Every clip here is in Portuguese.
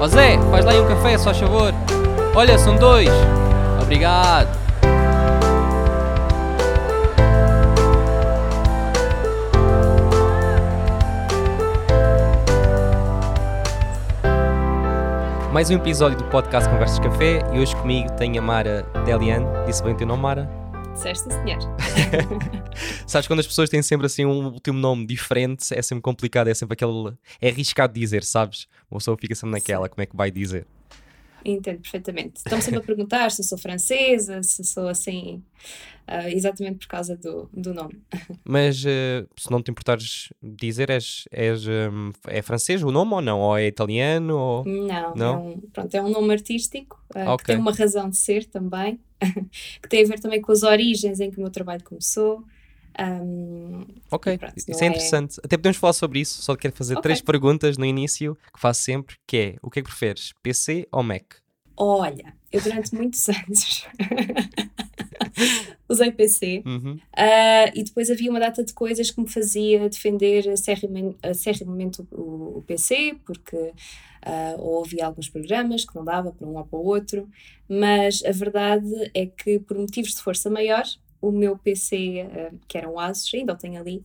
Ó Zé, faz lá aí um café, só favor. Olha, são dois. Obrigado. Mais um episódio do podcast Conversas Café e hoje comigo tenho a Mara Deliane. Disse bem o teu nome, Mara? Disseste, senhor. Sabes quando as pessoas têm sempre assim um último nome diferente, é sempre complicado, é sempre aquele. É arriscado dizer, sabes? Uma pessoa fica sempre naquela, como é que vai dizer? Entendo perfeitamente. Estão sempre a perguntar se eu sou francesa, se sou assim, uh, exatamente por causa do, do nome. Mas uh, se não te importares dizer, és, és, um, é francês o nome ou não? Ou é italiano? Ou... Não, não? É, um, pronto, é um nome artístico uh, okay. que tem uma razão de ser também, que tem a ver também com as origens em que o meu trabalho começou. Um, ok, pronto, isso é, é interessante. É... Até podemos falar sobre isso. Só quero fazer okay. três perguntas no início que faço sempre, que é o que é que preferes, PC ou Mac? Olha, eu durante muitos anos usei PC uhum. uh, e depois havia uma data de coisas que me fazia defender acerrimamente o, o PC, porque uh, ou havia alguns programas que não dava para um ou para o outro, mas a verdade é que por motivos de força maior o meu PC, uh, que era um Asus, ainda o tenho ali,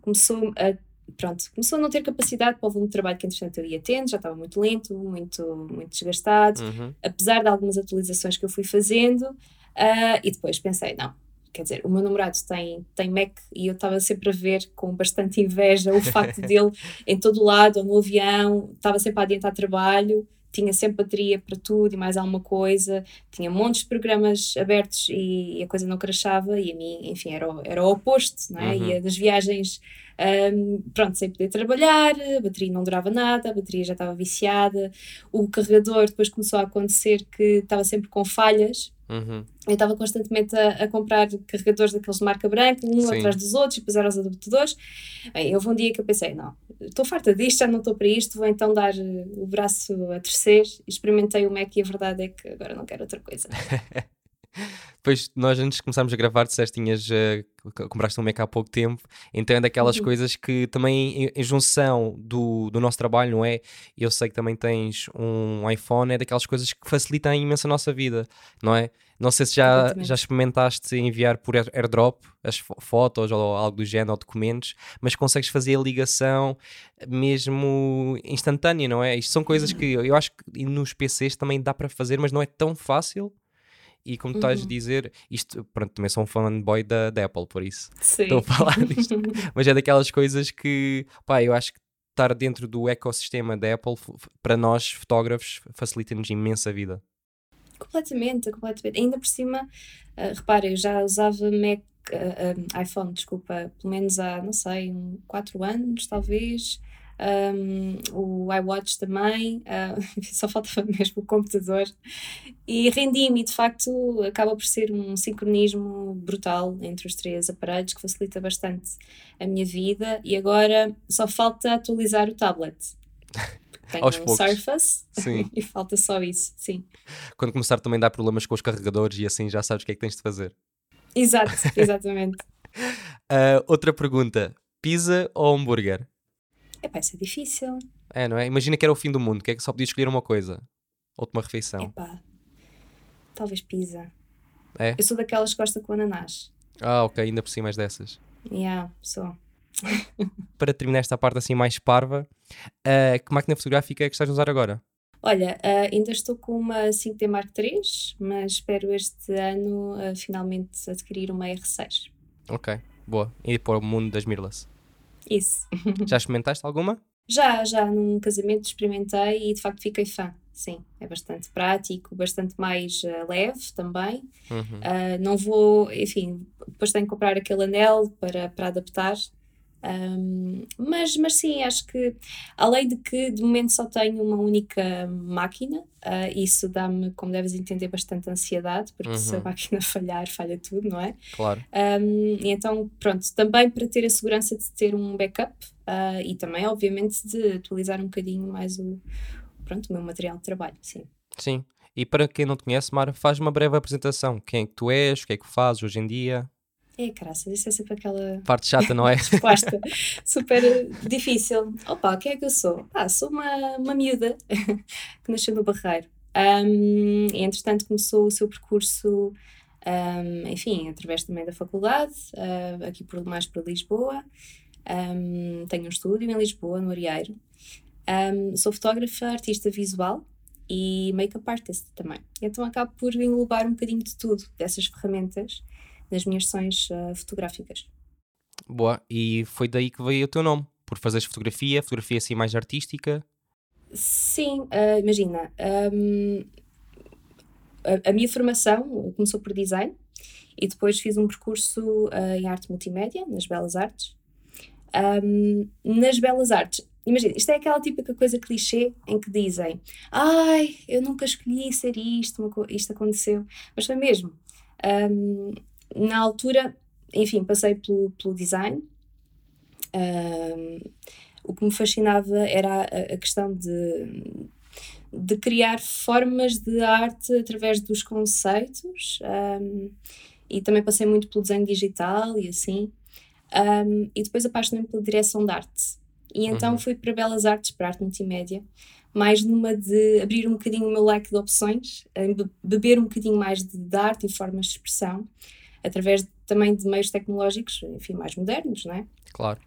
começou a pronto, começou a não ter capacidade para o volume de trabalho que entretanto eu ia tendo, já estava muito lento, muito, muito desgastado, uhum. apesar de algumas atualizações que eu fui fazendo, uh, e depois pensei, não, quer dizer, o meu namorado tem, tem Mac e eu estava sempre a ver com bastante inveja o facto dele em todo lado, no avião, estava sempre a adiantar trabalho, tinha sempre bateria para tudo e mais alguma coisa, tinha montes de programas abertos e, e a coisa não crashava e a mim, enfim, era o, era o oposto, não é? Uhum. E das viagens, um, pronto, sem poder trabalhar, a bateria não durava nada, a bateria já estava viciada, o carregador depois começou a acontecer que estava sempre com falhas, Uhum. Eu estava constantemente a, a, comprar carregadores daqueles de marca branca, um Sim. atrás dos outros, e depois eram os adaptadores. Bem, houve um dia que eu pensei: não, estou farta disto, já não estou para isto, vou então dar eh, o braço a terceiro. Experimentei o Mac e a verdade é que agora não quero outra coisa. Depois, nós antes de começarmos a gravar, disseste tinhas, uh, compraste um Mac há pouco tempo, então é daquelas uhum. coisas que também, em, em, junção do, do nosso trabalho, não é? Eu sei que também tens um iPhone, é daquelas coisas que facilitam imenso a nossa vida, não é? Não sei se já, já experimentaste enviar por airdrop as fotos ou algo do género, ou documentos, mas consegues fazer a ligação mesmo instantânea, não é? Isto são coisas que eu acho que nos PCs também dá para fazer, mas não é tão fácil e como tu estás a uhum. dizer, isto, pronto, também sou um fanboy da, da Apple, por isso Sim. estou a falar disto. Mas é daquelas coisas que, pá, eu acho que estar dentro do ecossistema da Apple, para nós, fotógrafos, facilita-nos imensa vida. Completamente, completamente. Ainda por cima, uh, repara, eu já usava Mac, uh, iPhone, desculpa, pelo menos há, não sei, um, 4 anos, talvez um, o iWatch também, uh, só faltava mesmo o computador. E rendi-me, de facto, acaba por ser um sincronismo brutal entre os três aparelhos que facilita bastante a minha vida. E agora só falta atualizar o tablet. Tenho Aos um poucos. Surface sim. e falta só isso, sim. Quando começar também dá problemas com os carregadores e assim já sabes o que é que tens de fazer. Exato, exatamente. uh, outra pergunta: pizza ou hambúrguer? Epá, isso é difícil. É, não é? Imagina que era o fim do mundo, que é que só podia escolher uma coisa. Última refeição. Epá, talvez pizza. É? Eu sou daquelas que gosta com ananás. Ah, ok, ainda por cima mais dessas. Yeah, sou. Para terminar esta parte assim mais parva, uh, que máquina fotográfica é que estás a usar agora? Olha, uh, ainda estou com uma 5D Mark III, mas espero este ano uh, finalmente adquirir uma R6. Ok, boa. E para o mundo das mirrorless. Isso. Já experimentaste alguma? Já, já. Num casamento experimentei e de facto fiquei fã. Sim, é bastante prático, bastante mais uh, leve também. Uhum. Uh, não vou, enfim, depois tenho que comprar aquele anel para, para adaptar, um, mas, mas sim, acho que além de que de momento só tenho uma única máquina, uh, isso dá-me, como deves entender, bastante ansiedade, porque uhum. se a uhum. máquina falhar, falha tudo, não é? Claro. Um, e então, pronto, também para ter a segurança de ter um backup uh, e também, obviamente, de atualizar um bocadinho mais o, pronto, o meu material de trabalho, sim. Sim. E para quem não te conhece, Mara, faz uma breve apresentação. Quem é que tu és, o que é que fazes hoje em dia? É, graças, isso é sempre aquela. Parte chata, não é? resposta super difícil. Opa, quem é que eu sou? Ah, sou uma, uma miúda que nasceu no Barreiro. Um, e entretanto começou o seu percurso, um, enfim, através também da faculdade, uh, aqui por, mais para Lisboa. Um, tenho um estúdio em Lisboa, no Arieiro. sou fotógrafa, artista visual e make-up artist também. Então acabo por englobar um bocadinho de tudo, dessas ferramentas nas minhas sessões uh, fotográficas. Boa, e foi daí que veio o teu nome? Por fazeres fotografia, fotografia assim mais artística? Sim, uh, imagina, um, a, a, minha formação começou por design e depois fiz um percurso uh, em arte multimédia, nas Belas Artes. Um, nas Belas Artes, imagina, isto é aquela típica coisa clichê em que dizem ai, eu nunca escolhi ser isto, isto aconteceu, mas foi mesmo. Um, na altura, enfim, passei pelo, pelo design. Um, o que me fascinava era a, a questão de, de criar formas de arte através dos conceitos. Um, e também passei muito pelo desenho digital e assim. Um, e depois apaixonei-me pela direção de arte. E então uhum. fui para Belas Artes, para arte multimédia, mais numa de abrir um bocadinho o meu leque de opções, beber um bocadinho mais de, de arte e formas de expressão através também de meios tecnológicos, enfim, mais modernos, não é? Claro.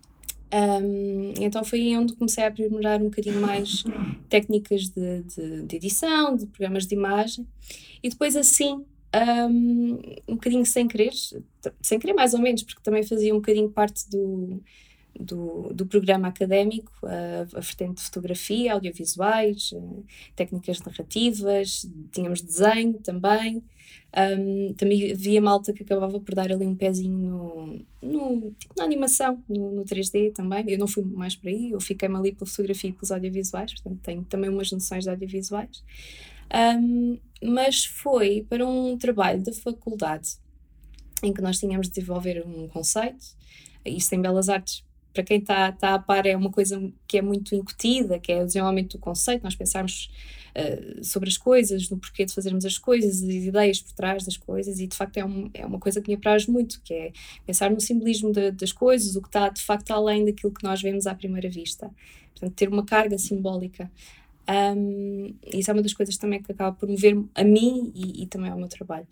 Um, então foi aí onde comecei a aprimorar um bocadinho mais técnicas de, de, de, edição, de programas de imagem, e depois assim, um, um bocadinho sem querer, sem querer mais ou menos, porque também fazia um bocadinho parte do, do, do programa académico, a, a vertente de fotografia, audiovisuais, eh, técnicas narrativas, tínhamos desenho também. Um, também havia malta que acabava por dar ali um pezinho no, no tipo, na animação, no, no 3D também. Eu não fui mais por aí, eu fiquei-me ali pela fotografia e pelos audiovisuais, portanto tenho também umas noções de audiovisuais. Um, mas foi para um trabalho da faculdade em que nós tínhamos de desenvolver um conceito. Isso em Belas Artes para quem está tá a par, é uma coisa que é muito incutida, que é o desenvolvimento do conceito, nós pensarmos uh, sobre as coisas, no porquê de fazermos as coisas, as ideias por trás das coisas, e de facto é, um, é uma coisa que me apraz muito, que é pensar no simbolismo de, das coisas, o que está de facto além daquilo que nós vemos à primeira vista. Portanto, ter uma carga simbólica. Um, isso é uma das coisas também que acaba por mover a mim e, e também ao meu trabalho.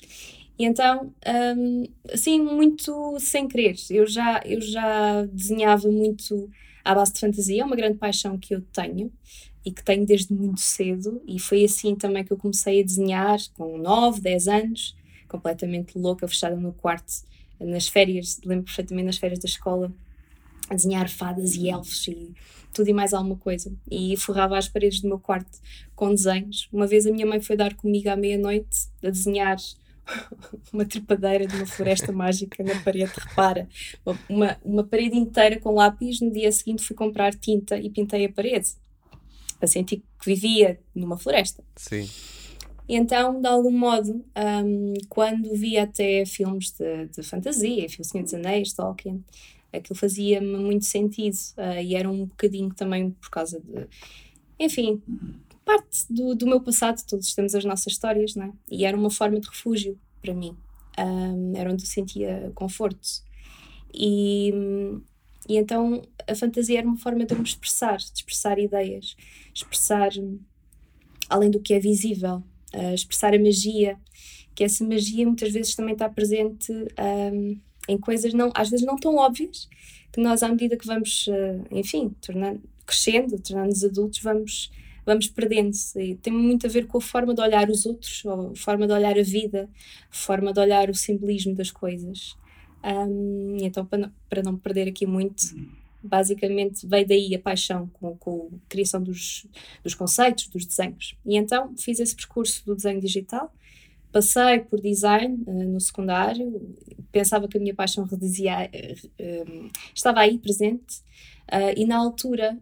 E então, um, assim, muito sem querer. Eu já, eu já desenhava muito à base de fantasia, é uma grande paixão que eu tenho e que tenho desde muito cedo. E foi assim também que eu comecei a desenhar, com 9, 10 anos, completamente louca, fechada no quarto, nas férias, lembro perfeitamente nas férias da escola, a desenhar fadas e elfos e tudo e mais alguma coisa. E forrava as paredes do meu quarto com desenhos. Uma vez a minha mãe foi dar comigo à meia-noite a desenhar uma trepadeira de uma floresta mágica na parede, repara, uma, uma parede inteira com lápis, no dia seguinte fui comprar tinta e pintei a parede, para sentir que vivia numa floresta. Sim. E então, de algum modo, um, quando via até filmes de, de fantasia, O Senhor dos Anéis, Tolkien, aquilo fazia-me muito sentido uh, e era um bocadinho também por causa de, enfim, parte do, do meu passado, todos temos as nossas histórias, não é? E era uma forma de refúgio para mim. Um, era onde eu sentia conforto. E, e então a fantasia era uma forma de eu me expressar, de expressar ideias, expressar além do que é visível, uh, expressar a magia, que essa magia muitas vezes também está presente um, em coisas não, às vezes não tão óbvias, que nós à medida que vamos, uh, enfim, tornando, crescendo, tornando-nos adultos, vamos vamos perdendo-se. Tem muito a ver com a forma de olhar os outros, a forma de olhar a vida, a forma de olhar o simbolismo das coisas. Um, então, para não, para não perder aqui muito, basicamente veio daí a paixão com, com a criação dos, dos conceitos, dos desenhos. E então fiz esse percurso do desenho digital. Passei por design uh, no secundário, pensava que a minha paixão redizia, uh, uh, estava aí presente, Uh, e na altura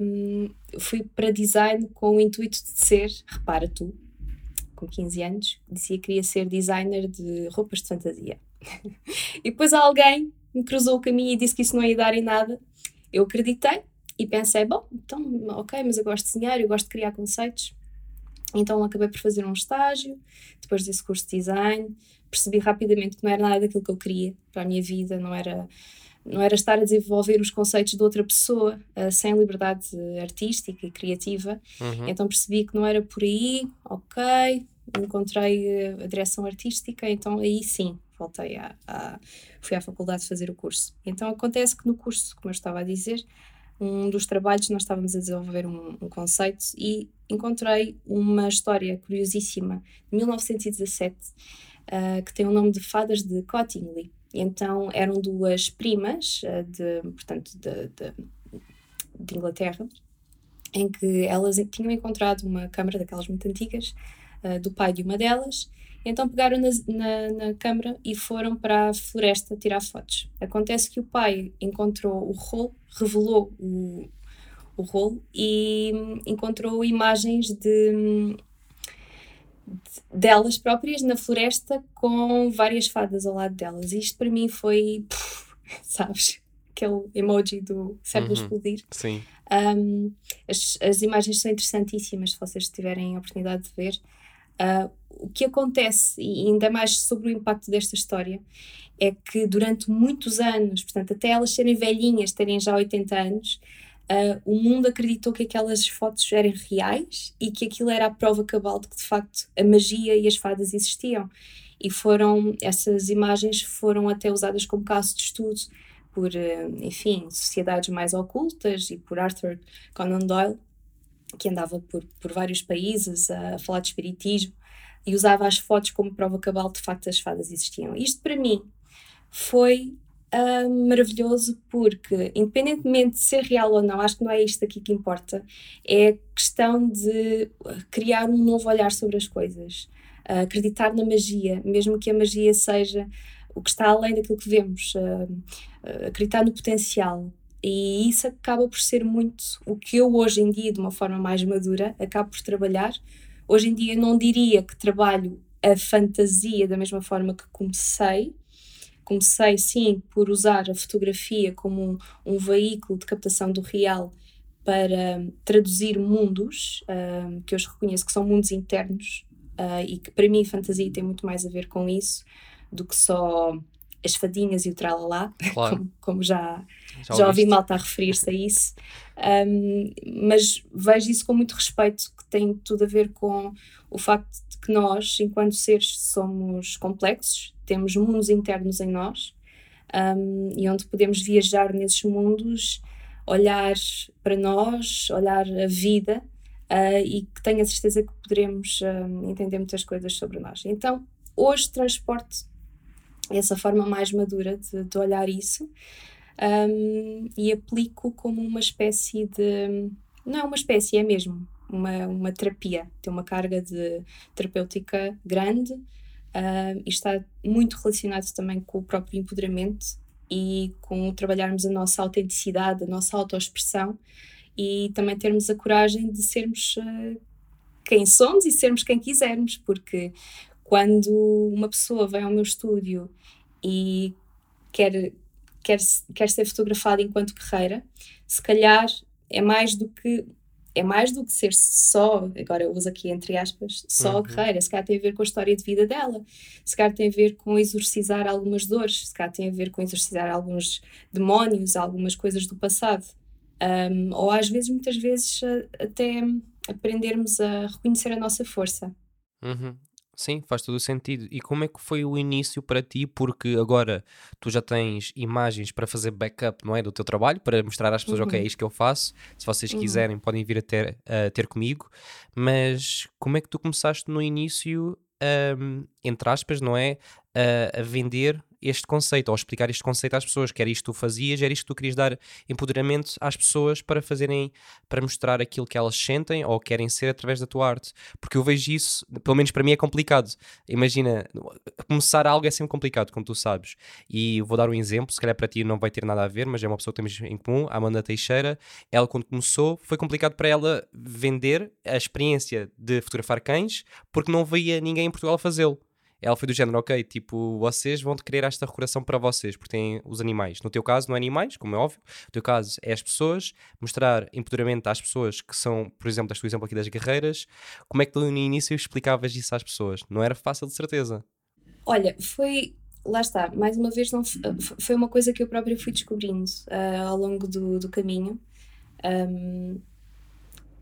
um, fui para design com o intuito de ser, repara tu, com 15 anos, dizia que queria ser designer de roupas de fantasia. e depois alguém me cruzou o caminho e disse que isso não ia dar em nada. Eu acreditei e pensei, bom, então, ok, mas eu gosto de desenhar, eu gosto de criar conceitos. Então acabei por fazer um estágio, depois desse curso de design, percebi rapidamente que não era nada daquilo que eu queria para a minha vida, não era não era estar a desenvolver os conceitos de outra pessoa uh, sem liberdade artística e criativa. Uhum. Então percebi que não era por aí, ok, encontrei a direção artística, então aí sim voltei a, a fui à faculdade fazer o curso. Então acontece que no curso, como eu estava a dizer, um dos trabalhos nós estávamos a desenvolver um, um conceito e encontrei uma história curiosíssima de 1917 uh, ah, que tem o nome de Fadas de Cottingley. Então eram duas primas uh, de, portanto, de, de, de, Inglaterra em que elas tinham encontrado uma câmara daquelas muito antigas uh, do pai de uma delas então pegaram na, na, na, câmara e foram para a floresta tirar fotos. Acontece que o pai encontrou o rolo, revelou o, o rolo e encontrou imagens de, de, delas próprias na floresta com várias fadas ao lado delas. E isto para mim foi, puf, sabes, aquele emoji do cérebro uhum. explodir. Sim. Um, as, as imagens são interessantíssimas se vocês tiverem a oportunidade de ver. Uh, o que acontece, e ainda mais sobre o impacto desta história, é que durante muitos anos, portanto, até elas serem velhinhas, terem já 80 anos, uh, o mundo acreditou que aquelas fotos eram reais e que aquilo era a prova cabal de que, de facto, a magia e as fadas existiam. E foram, essas imagens foram até usadas como caso de estudo por, uh, enfim, sociedades mais ocultas e por Arthur Conan Doyle, que andava por, por vários países a falar de espiritismo e usava as fotos como prova cabal de facto as fadas existiam. Isto para mim foi uh, maravilhoso porque, independentemente de ser real ou não, acho que não é isto aqui que importa, é questão de criar um novo olhar sobre as coisas, uh, acreditar na magia, mesmo que a magia seja o que está além daquilo que vemos, uh, acreditar no potencial. E isso acaba por ser muito o que eu hoje em dia, de uma forma mais madura, acabo por trabalhar Hoje em dia não diria que trabalho a fantasia da mesma forma que comecei. Comecei, sim, por usar a fotografia como um, um veículo de captação do real para traduzir mundos, uh, que eu reconheço que são mundos internos, uh, e que para mim fantasia tem muito mais a ver com isso do que só as fadinhas e o tralalá, claro. como, como, já, já, já ouvi malta a referir-se a isso. Um, mas vejo isso com muito respeito, que tem tudo a ver com o facto de que nós, enquanto seres, somos complexos, temos mundos internos em nós um, e onde podemos viajar nesses mundos, olhar para nós, olhar a vida uh, e que tenho a certeza que poderemos uh, entender muitas coisas sobre nós. Então, hoje transporte essa forma mais madura de, de olhar isso um, e aplico como uma espécie de. Não é uma espécie, é mesmo uma, uma terapia, tem uma carga de terapêutica grande uh, e está muito relacionado também com o próprio empoderamento e com trabalharmos a nossa autenticidade, a nossa autoexpressão e também termos a coragem de sermos uh, quem somos e sermos quem quisermos, porque quando uma pessoa vem ao meu estúdio e quer, quer, quer ser fotografada enquanto carreira, se calhar é mais do que é mais do que ser só, agora eu uso aqui entre aspas, só uhum. a carreira, se calhar tem a ver com a história de vida dela, se calhar tem a ver com exorcizar algumas dores, se calhar tem a ver com exorcizar alguns demónios, algumas coisas do passado. Um, ou às vezes, muitas vezes, até aprendermos a reconhecer a nossa força. Uhum. Sim, faz todo o sentido. E como é que foi o início para ti? Porque agora tu já tens imagens para fazer backup, não é? Do teu trabalho, para mostrar às pessoas, uhum. ok, é isto que eu faço. Se vocês uhum. quiserem, podem vir a ter, a ter comigo. Mas como é que tu começaste no início, um, entre aspas, não é? A, a vender este conceito, ou explicar este conceito às pessoas, que era isto que tu fazias, era isto que tu querias dar empoderamento às pessoas para fazerem, para mostrar aquilo que elas sentem ou querem ser através da tua arte. Porque eu vejo isso, pelo menos para mim é complicado. Imagina, começar algo é sempre complicado, como tu sabes. E vou dar um exemplo, se calhar para ti não vai ter nada a ver, mas é uma pessoa que temos em comum, a Amanda Teixeira. Ela, quando começou, foi complicado para ela vender a experiência de fotografar cães, porque não via ninguém em Portugal fazê-lo. Ela foi do género, ok, tipo, vocês vão querer esta recordação para vocês, porque têm os animais. No teu caso, não é animais, como é óbvio. No teu caso, é as pessoas, mostrar empoderamento às pessoas que são, por exemplo, deste exemplo aqui das guerreiras. Como é que no início explicavas isso às pessoas? Não era fácil, de certeza. Olha, foi. Lá está, mais uma vez, não foi uma coisa que eu própria fui descobrindo uh, ao longo do, do caminho. Um,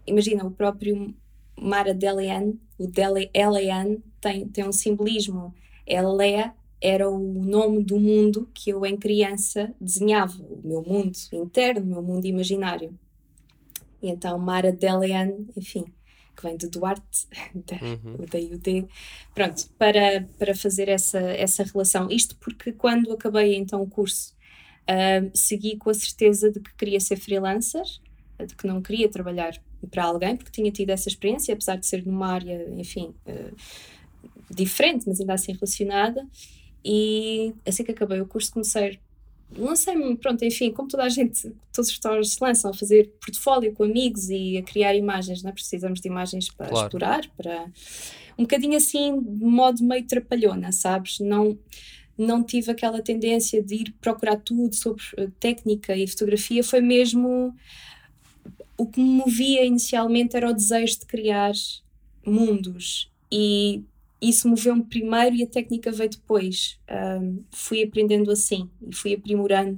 imagina, o próprio Mara Delian, o Delian tem, tem um simbolismo. Elé era o nome do mundo que eu, em criança, desenhava, o meu mundo interno, o meu mundo imaginário. E então, Mara Delian, enfim, que vem de Duarte, da, uhum. daí o D, pronto, para, para fazer essa, essa relação. Isto porque quando acabei então o curso, uh, segui com a certeza de que queria ser freelancer, de que não queria trabalhar para alguém, porque tinha tido essa experiência, apesar de ser numa área, enfim, uh, diferente, mas ainda assim relacionada. E assim que acabei o curso, comecei lancei-me, pronto, enfim, como toda a gente, todos os restaurantes se lançam a fazer portfólio com amigos e a criar imagens, não é? Precisamos de imagens para claro. explorar, para um bocadinho assim, de modo meio trapalhona, sabes? Não não tive aquela tendência de ir procurar tudo sobre eh, técnica e fotografia, foi mesmo o que me movia inicialmente era o desejo de criar mundos e isso moveu-me primeiro e a técnica veio depois. Um, fui aprendendo assim e fui aprimorando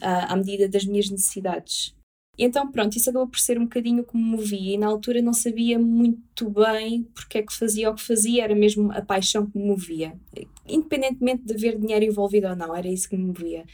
uh, à medida das minhas necessidades. E então, pronto, isso acabou por ser um bocadinho que me movia. E na altura não sabia muito bem porque é que fazia o que fazia, era mesmo a paixão que me movia. Independentemente de haver dinheiro envolvido ou não, era isso que me movia.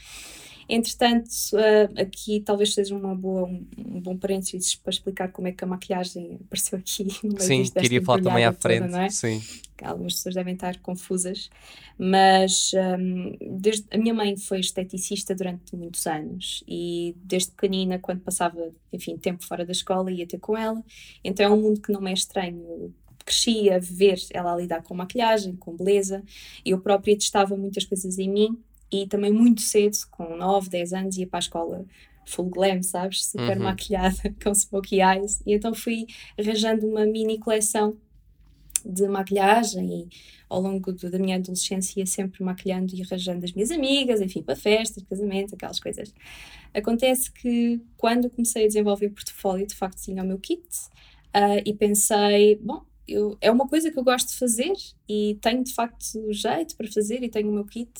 Entretanto, uh, aqui talvez seja uma boa, um, um, bom parênteses para explicar como é que a maquilhagem apareceu aqui no meio Sim, queria falar também à frente. Toda, é? Sim. Algumas pessoas devem estar confusas, mas um, desde, a minha mãe foi esteticista durante muitos anos e desde pequenina, quando passava, enfim, tempo fora da escola, ia ter com ela. Então é um mundo que não me é estranho cresci a ver ela a lidar com maquilhagem, com beleza. Eu própria testava muitas coisas em mim e também muito cedo, com 9, 10 anos, ia para a escola full glam, sabes? Super uhum. maquilhada, com smokey eyes. E então fui arranjando uma mini coleção de maquilhagem e ao longo do, da minha adolescência ia sempre maquilhando e arranjando as minhas amigas, enfim, para festas, casamentos, aquelas coisas. Acontece que quando comecei a desenvolver o portfólio, de facto tinha o meu kit uh, e pensei, bom, eu, é uma coisa que eu gosto de fazer e tenho de facto jeito para fazer e tenho o meu kit,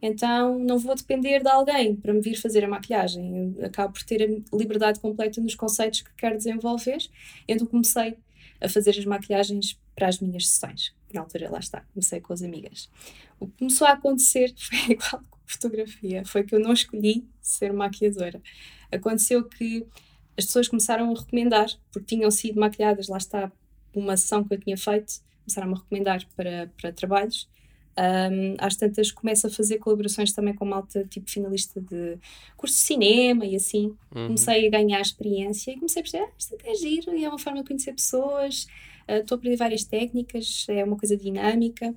então não vou depender de alguém para me vir fazer a maquilhagem. Eu acabo por ter a liberdade completa nos conceitos que quero desenvolver, então comecei a fazer as maquilhagens para as minhas sessões. Na altura, lá está, comecei com as amigas. O que começou a acontecer foi igual com fotografia, foi que eu não escolhi ser maquiadora. Aconteceu que as pessoas começaram a recomendar, porque tinham sido maquilhadas, lá está, uma sessão que eu tinha feito, começaram-me a recomendar para, para trabalhos. Um, às tantas começo a fazer colaborações também com malta tipo finalista de curso de cinema e assim. Uhum. Comecei a ganhar experiência e comecei a perceber, ah, isto é giro e é uma forma de conhecer pessoas, ah, estou uh, a aprender várias técnicas, é uma coisa dinâmica.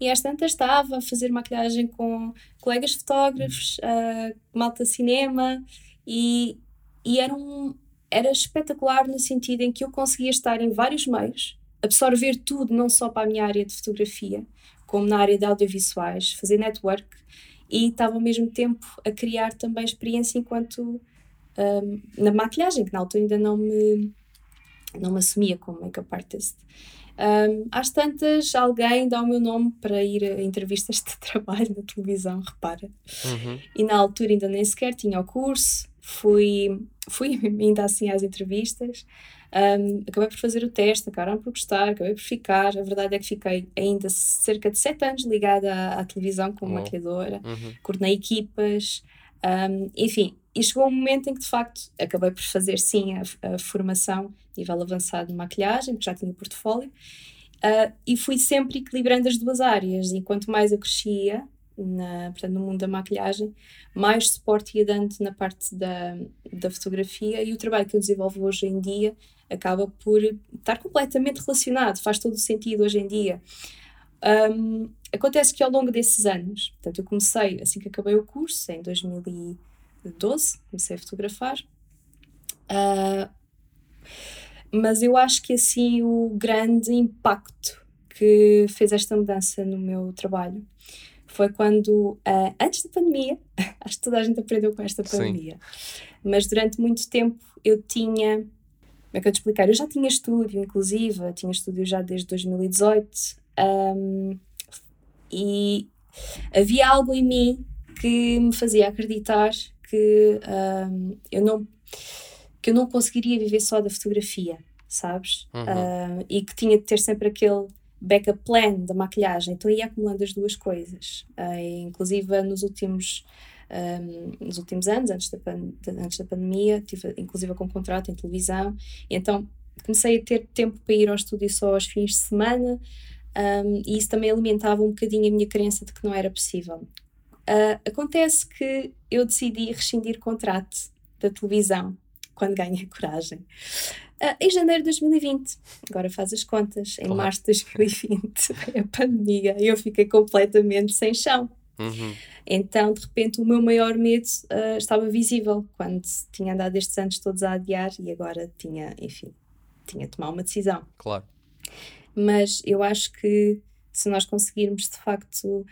E às tantas estava a fazer maquilhagem com colegas fotógrafos, uh, malta cinema e, e era um, era espetacular no sentido em que eu conseguia estar em vários meios, absorver tudo, não só para a minha área de fotografia, como na área de audiovisuais, fazer network e estava ao mesmo tempo a criar também experiência enquanto um, na maquilhagem, que na altura ainda não me, não me assumia como make-up artist. Um, às tantas, alguém dá o meu nome para ir a entrevistas de trabalho na televisão, repara. Uhum. E na altura ainda nem sequer tinha o curso, fui, fui ainda assim às entrevistas, um, acabei por fazer o teste, acabaram por gostar, acabei por ficar. A verdade é que fiquei ainda cerca de sete anos ligada à, à televisão como oh. maquiadora, uhum. coordenei equipas, um, enfim. E chegou um momento em que, de facto, acabei por fazer sim a, a formação nível avançado de maquilhagem, porque já tinha portfólio, uh, e fui sempre equilibrando as duas áreas. E quanto mais eu crescia, na, portanto, no mundo da maquilhagem, mais suporte ia dando na parte da, da fotografia e o trabalho que eu desenvolvo hoje em dia acaba por estar completamente relacionado, faz todo o sentido hoje em dia. Um, acontece que ao longo desses anos, portanto, eu comecei assim que acabei o curso, em 2012, comecei a fotografar, uh, mas eu acho que assim o grande impacto que fez esta mudança no meu trabalho foi quando, uh, antes da pandemia, acho que toda a gente aprendeu com esta pandemia, Sim. mas durante muito tempo eu tinha, como é que eu te explicar? Eu já tinha estúdio, inclusive, tinha estúdio já desde 2018, um, e havia algo em mim que me fazia acreditar que um, eu não que eu não conseguiria viver só da fotografia, sabes? Uhum. Uh, e que tinha de ter sempre aquele backup plan da maquilhagem. Então ia acumulando as duas coisas. Uh, inclusive nos últimos um, nos últimos anos, antes da, antes da pandemia, tive inclusive com contrato em televisão, e então comecei a ter tempo para ir ao estúdio só aos fins de semana, um, e isso também alimentava um bocadinho a minha crença de que não era possível. Uh, acontece que eu decidi rescindir contrato da televisão quando ganhei coragem. Uh, em janeiro de 2020, agora faz as contas, em março de 2020, a pandemia, eu fiquei completamente sem chão. Uhum. Então, de repente, o meu maior medo uh, estava visível quando tinha andado estes anos todos a adiar e agora tinha, enfim, tinha de tomar uma decisão. Claro. Mas eu acho que se nós conseguirmos de facto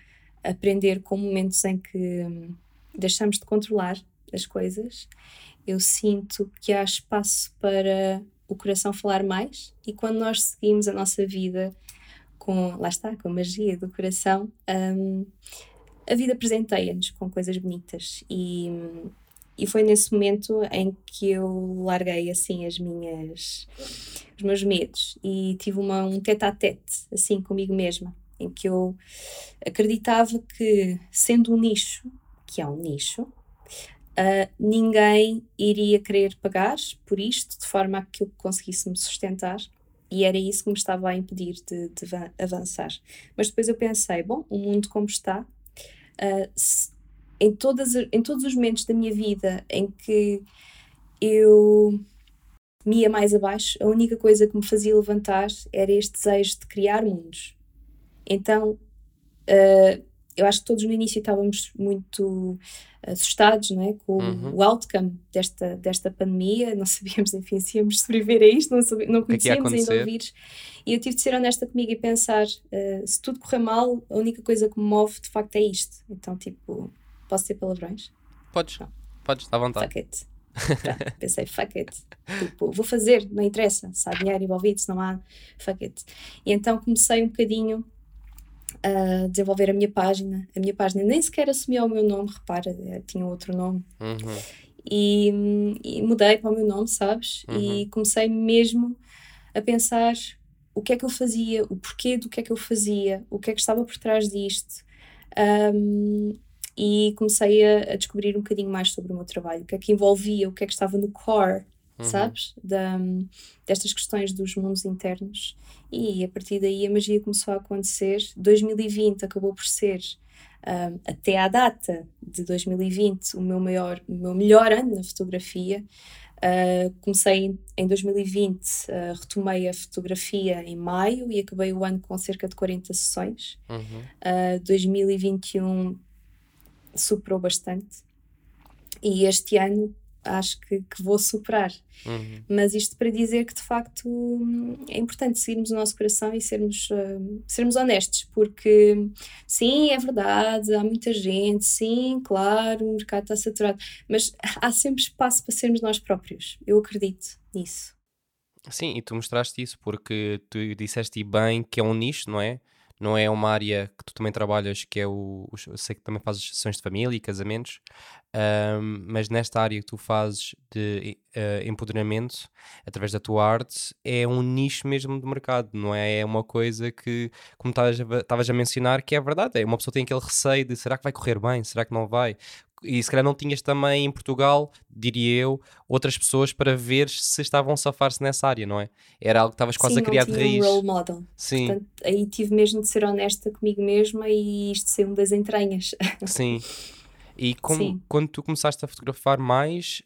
aprender com momentos em que hum, deixamos de controlar as coisas, eu sinto que há espaço para o coração falar mais e quando nós seguimos a nossa vida com, lá está, com a magia do coração, um, a vida presenteia-nos com coisas bonitas. E, e foi nesse momento em que eu larguei assim as minhas os meus medos e tive uma, um tete a tete assim comigo mesma em que eu acreditava que sendo um nicho que é um nicho Uh, ninguém iria querer pagar por isto de forma a que eu conseguisse me sustentar e era isso que me estava a impedir de, de avançar. Mas depois eu pensei, bom, o mundo como está, uh, se, em, todas, em todos os momentos da minha vida em que eu me ia mais abaixo, a única coisa que me fazia levantar era este desejo de criar mundos. Então, uh, eu acho que todos no início estávamos muito assustados não é? com uhum. o outcome desta, desta pandemia, não sabíamos, enfim, se íamos sobreviver a isto, não, sabíamos, não é conhecíamos ainda o vírus. E eu tive de ser honesta comigo e pensar: uh, se tudo correr mal, a única coisa que me move de facto é isto. Então, tipo, posso ter palavrões? Podes, não. podes, está à vontade. Fuck it. pensei, fuck it. Tipo, vou fazer, não interessa. Se há dinheiro envolvido, se não há, fuck it. E então comecei um bocadinho a desenvolver a minha página. A minha página nem sequer assumia o meu nome, repara, eh, tinha outro nome. Uhum. E, e, mudei para o meu nome, sabes? Uhum. E comecei mesmo a pensar o que é que eu fazia, o porquê do que é que eu fazia, o que é que estava por trás disto. Um, e comecei a, a, descobrir um bocadinho mais sobre o meu trabalho, o que é que envolvia, o que é que estava no core uhum. sabes? Da, destas questões dos mundos internos. E a partir daí a magia começou a acontecer. 2020 acabou por ser, um, até à data de 2020, o meu, maior, o meu melhor ano na fotografia. Uh, comecei em 2020, uh, retomei a fotografia em maio e acabei o ano com cerca de 40 sessões. Uhum. Uh, 2021 superou bastante. E este ano acho que, que vou superar. Uhum. Mas isto para dizer que de facto é importante seguirmos o nosso coração e sermos, uh, sermos honestos, porque sim, é verdade, há muita gente, sim, claro, o mercado está saturado, mas há sempre espaço para sermos nós próprios. Eu acredito nisso. Sim, e tu mostraste isso porque tu disseste bem que é um nicho, não é? Não é uma área que tu também trabalhas, que é o. Eu sei que também fazes sessões de família e casamentos, um, mas nesta área que tu fazes de uh, empoderamento através da tua arte é um nicho mesmo de mercado, não é? É uma coisa que, como estavas a mencionar, que é verdade. É uma pessoa tem aquele receio de será que vai correr bem, será que não vai? E se calhar não tinhas também em Portugal, diria eu, outras pessoas para ver se estavam a safar-se nessa área, não é? Era algo que estavas quase Sim, a criar de raiz. Um role model. Sim. Portanto, aí tive mesmo de ser honesta comigo mesma e isto ser uma das entranhas. Sim. E como, Sim. quando tu começaste a fotografar mais,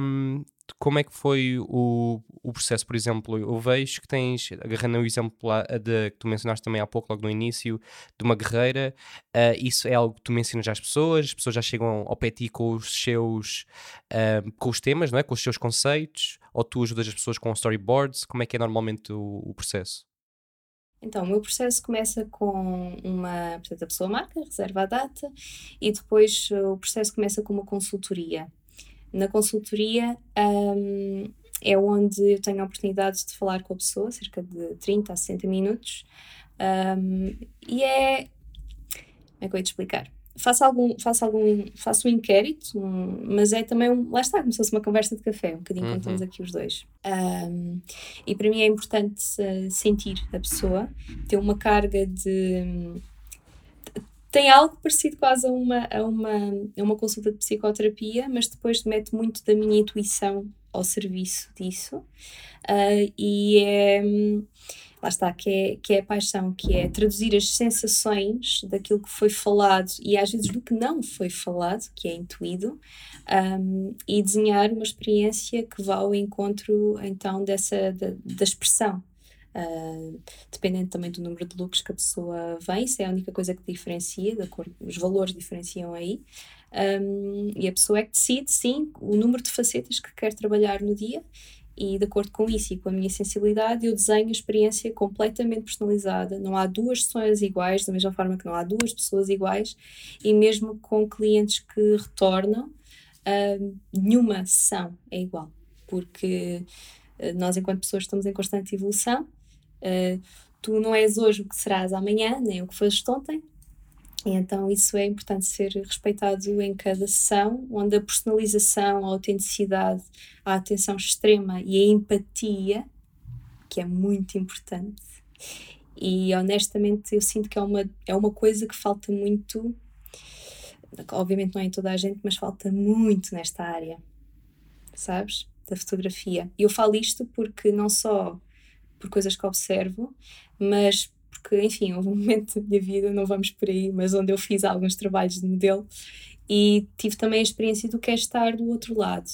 um, como é que foi o, o processo? Por exemplo, eu vejo que tens, agarrando o exemplo lá, de, que tu mencionaste também há pouco, logo no início, de uma guerreira, uh, isso é algo que tu mencionas às pessoas, as pessoas já chegam ao pé ti com os seus, uh, com os temas, não é? com os seus conceitos, ou tu ajudas as pessoas com storyboards, como é que é normalmente o, o processo? Então, o meu processo começa com uma. Portanto, a pessoa marca, reserva a data e depois o processo começa com uma consultoria. Na consultoria um, é onde eu tenho a oportunidade de falar com a pessoa, cerca de 30 a 60 minutos, um, e é. Como é que eu ia te explicar? Faço algum, faço algum, faço um inquérito, um, mas é também um, lá está, como se fosse uma conversa de café, um bocadinho uhum. estamos aqui os dois. Um, e para mim é importante uh, sentir a pessoa, ter uma carga de tem algo parecido quase a uma, a uma, a uma consulta de psicoterapia, mas depois mete muito da minha intuição ao serviço disso. Uh, e é. Lá está, que é, que é a paixão, que é traduzir as sensações daquilo que foi falado e às vezes do que não foi falado, que é intuído, um, e desenhar uma experiência que vá ao encontro então dessa da, da expressão Uh, dependendo também do número de looks que a pessoa vem, isso é a única coisa que diferencia, de acordo, os valores diferenciam aí. Um, e a pessoa é que decide, sim, o número de facetas que quer trabalhar no dia, e de acordo com isso e com a minha sensibilidade, eu desenho a experiência completamente personalizada. Não há duas sessões iguais, da mesma forma que não há duas pessoas iguais, e mesmo com clientes que retornam, nenhuma sessão é igual, porque uh, nós, enquanto pessoas, estamos em constante evolução Uh, tu não és hoje o que serás amanhã, nem o que foste ontem. E então isso é importante ser respeitado em cada sessão, onde a personalização, a autenticidade, a atenção extrema e a empatia, que é muito importante. E honestamente eu sinto que é uma, é uma coisa que falta muito, obviamente não é em toda a gente, mas falta muito nesta área, sabes? Da fotografia. E eu falo isto porque não só por coisas que observo, mas porque, enfim, houve um momento da minha vida, não vamos por aí, mas onde eu fiz alguns trabalhos de modelo e tive também a experiência do que é estar do outro lado.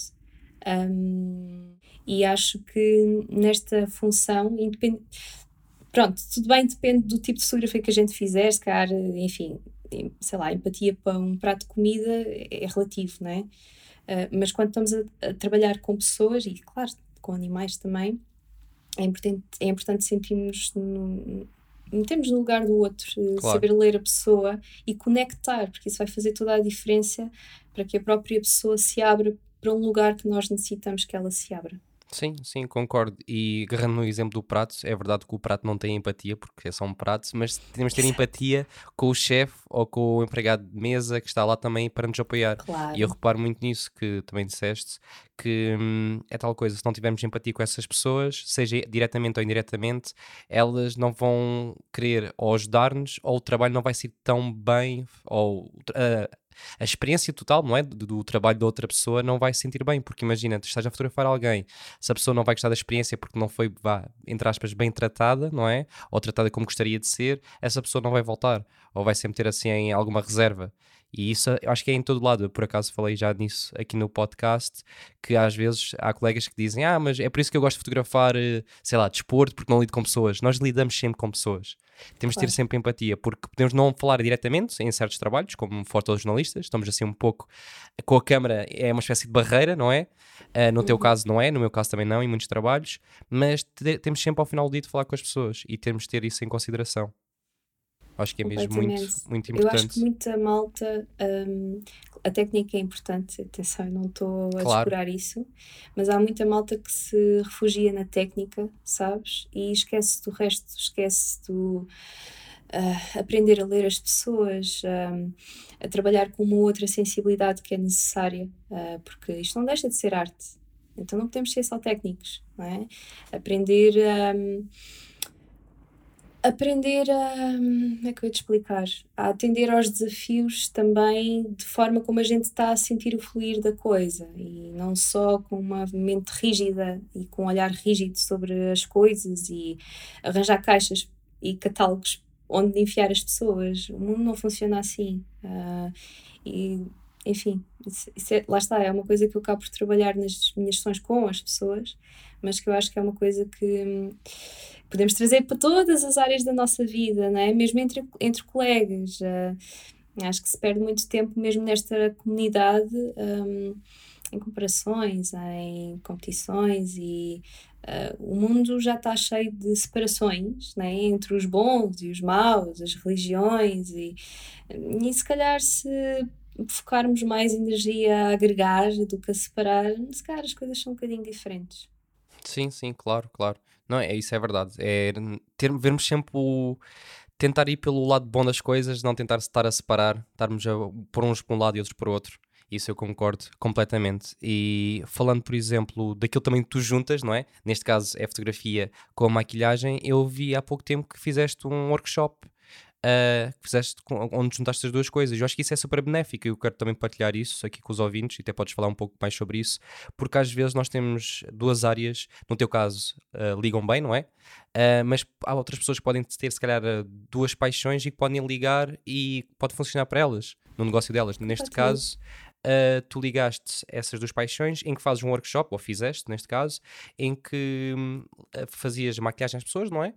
Um, e acho que nesta função, pronto, tudo bem, depende do tipo de fotografia que a gente fizer, se calhar, enfim, sei lá, empatia para um prato de comida é relativo, não é? Uh, mas quando estamos a, a, trabalhar com pessoas, e claro, com animais também, é importante, é importante sentirmos no, metermos no lugar do outro, eh, claro. saber ler a pessoa e conectar, porque isso vai fazer toda a diferença para que a própria pessoa se abra para um lugar que nós necessitamos que ela se abra. Sim, sim, concordo. E agarrando no exemplo do prato, é verdade que o prato não tem empatia, porque é só um prato, mas temos de ter Exato. empatia com o chefe ou com o empregado de mesa que está lá também para nos apoiar. Claro. E eu reparo muito nisso que também disseste, que hum, é tal coisa, se não tivermos empatia com essas pessoas, seja diretamente ou indiretamente, elas não vão querer ou ajudar-nos, ou o trabalho não vai ser tão bem, ou uh, a experiência total, não é? Do, do, trabalho da outra pessoa não vai se sentir bem, porque imagina, tu estás a fotografar alguém, se a pessoa não vai gostar da experiência porque não foi, vá, entre aspas, bem tratada, não é? Ou tratada como gostaria de ser, essa pessoa não vai voltar, ou vai sempre ter assim alguma reserva. E isso eu acho que é em todo lado. Eu, por acaso falei já nisso aqui no podcast, que às vezes há colegas que dizem: Ah, mas é por isso que eu gosto de fotografar, eh, sei lá, desporto, porque não lido com pessoas. Nós lidamos sempre com pessoas. Temos de ter sempre empatia, porque podemos não falar diretamente em certos trabalhos, como fotojornalistas, estamos assim um pouco com a câmera, é uma espécie de barreira, não é? Uh, no uhum. teu caso não é, no meu caso também não, em muitos trabalhos, mas te, temos sempre ao final do dia de falar com as pessoas e temos de ter isso em consideração. Acho que é mesmo muito, muito importante. Eu acho que muita malta. Um, a técnica é importante, atenção, eu não estou a claro. descurar isso, mas há muita malta que se refugia na técnica, sabes? E esquece do resto, esquece do. Uh, aprender a ler as pessoas, uh, a trabalhar com uma outra sensibilidade que é necessária, uh, porque isto não deixa de ser arte. Então não podemos ser só técnicos, não é? Aprender a. Um, aprender a. Como é que eu ia te explicar? A atender aos desafios também de forma como a gente está a sentir o fluir da coisa e não só com uma mente rígida e com um olhar rígido sobre as coisas e arranjar caixas e catálogos onde enfiar as pessoas. O mundo não funciona assim. Uh, e enfim, isso, isso é, lá está, é uma coisa que eu acabo por trabalhar nas minhas sessões com as pessoas, mas que eu acho que é uma coisa que hum, podemos trazer para todas as áreas da nossa vida, não é? mesmo entre, entre colegas. Uh, acho que se perde muito tempo mesmo nesta comunidade um, em comparações, em competições e uh, o mundo já está cheio de separações né, entre os bons e os maus, as religiões e, e se calhar se focarmos mais energia a agregar do que a separar, se calhar as coisas são um bocadinho diferentes. Sim, sim, claro, claro. Não, é isso é verdade. É ter, vermos sempre o tentar ir pelo lado bom das coisas, não tentar estar a separar, estarmos a pôr uns para um lado e outros para o outro. Isso eu concordo completamente. E falando, por exemplo, daquilo também que tu juntas, não é? Neste caso é fotografia com a maquilhagem, eu vi há pouco tempo que fizeste um workshop uh, que fizeste com, onde juntaste as duas coisas. Eu acho que isso é super benéfico e eu quero também partilhar isso aqui com os ouvintes e até podes falar um pouco mais sobre isso, porque às vezes nós temos duas áreas, no teu caso, uh, ligam bem, não é? Uh, mas há outras pessoas que podem ter, se calhar, duas paixões e que podem ligar e pode funcionar para elas, no negócio delas. Neste caso, Uh, tu ligaste essas duas paixões em que fazes um workshop, ou fizeste neste caso, em que uh, fazias maquilhagem às pessoas, não é?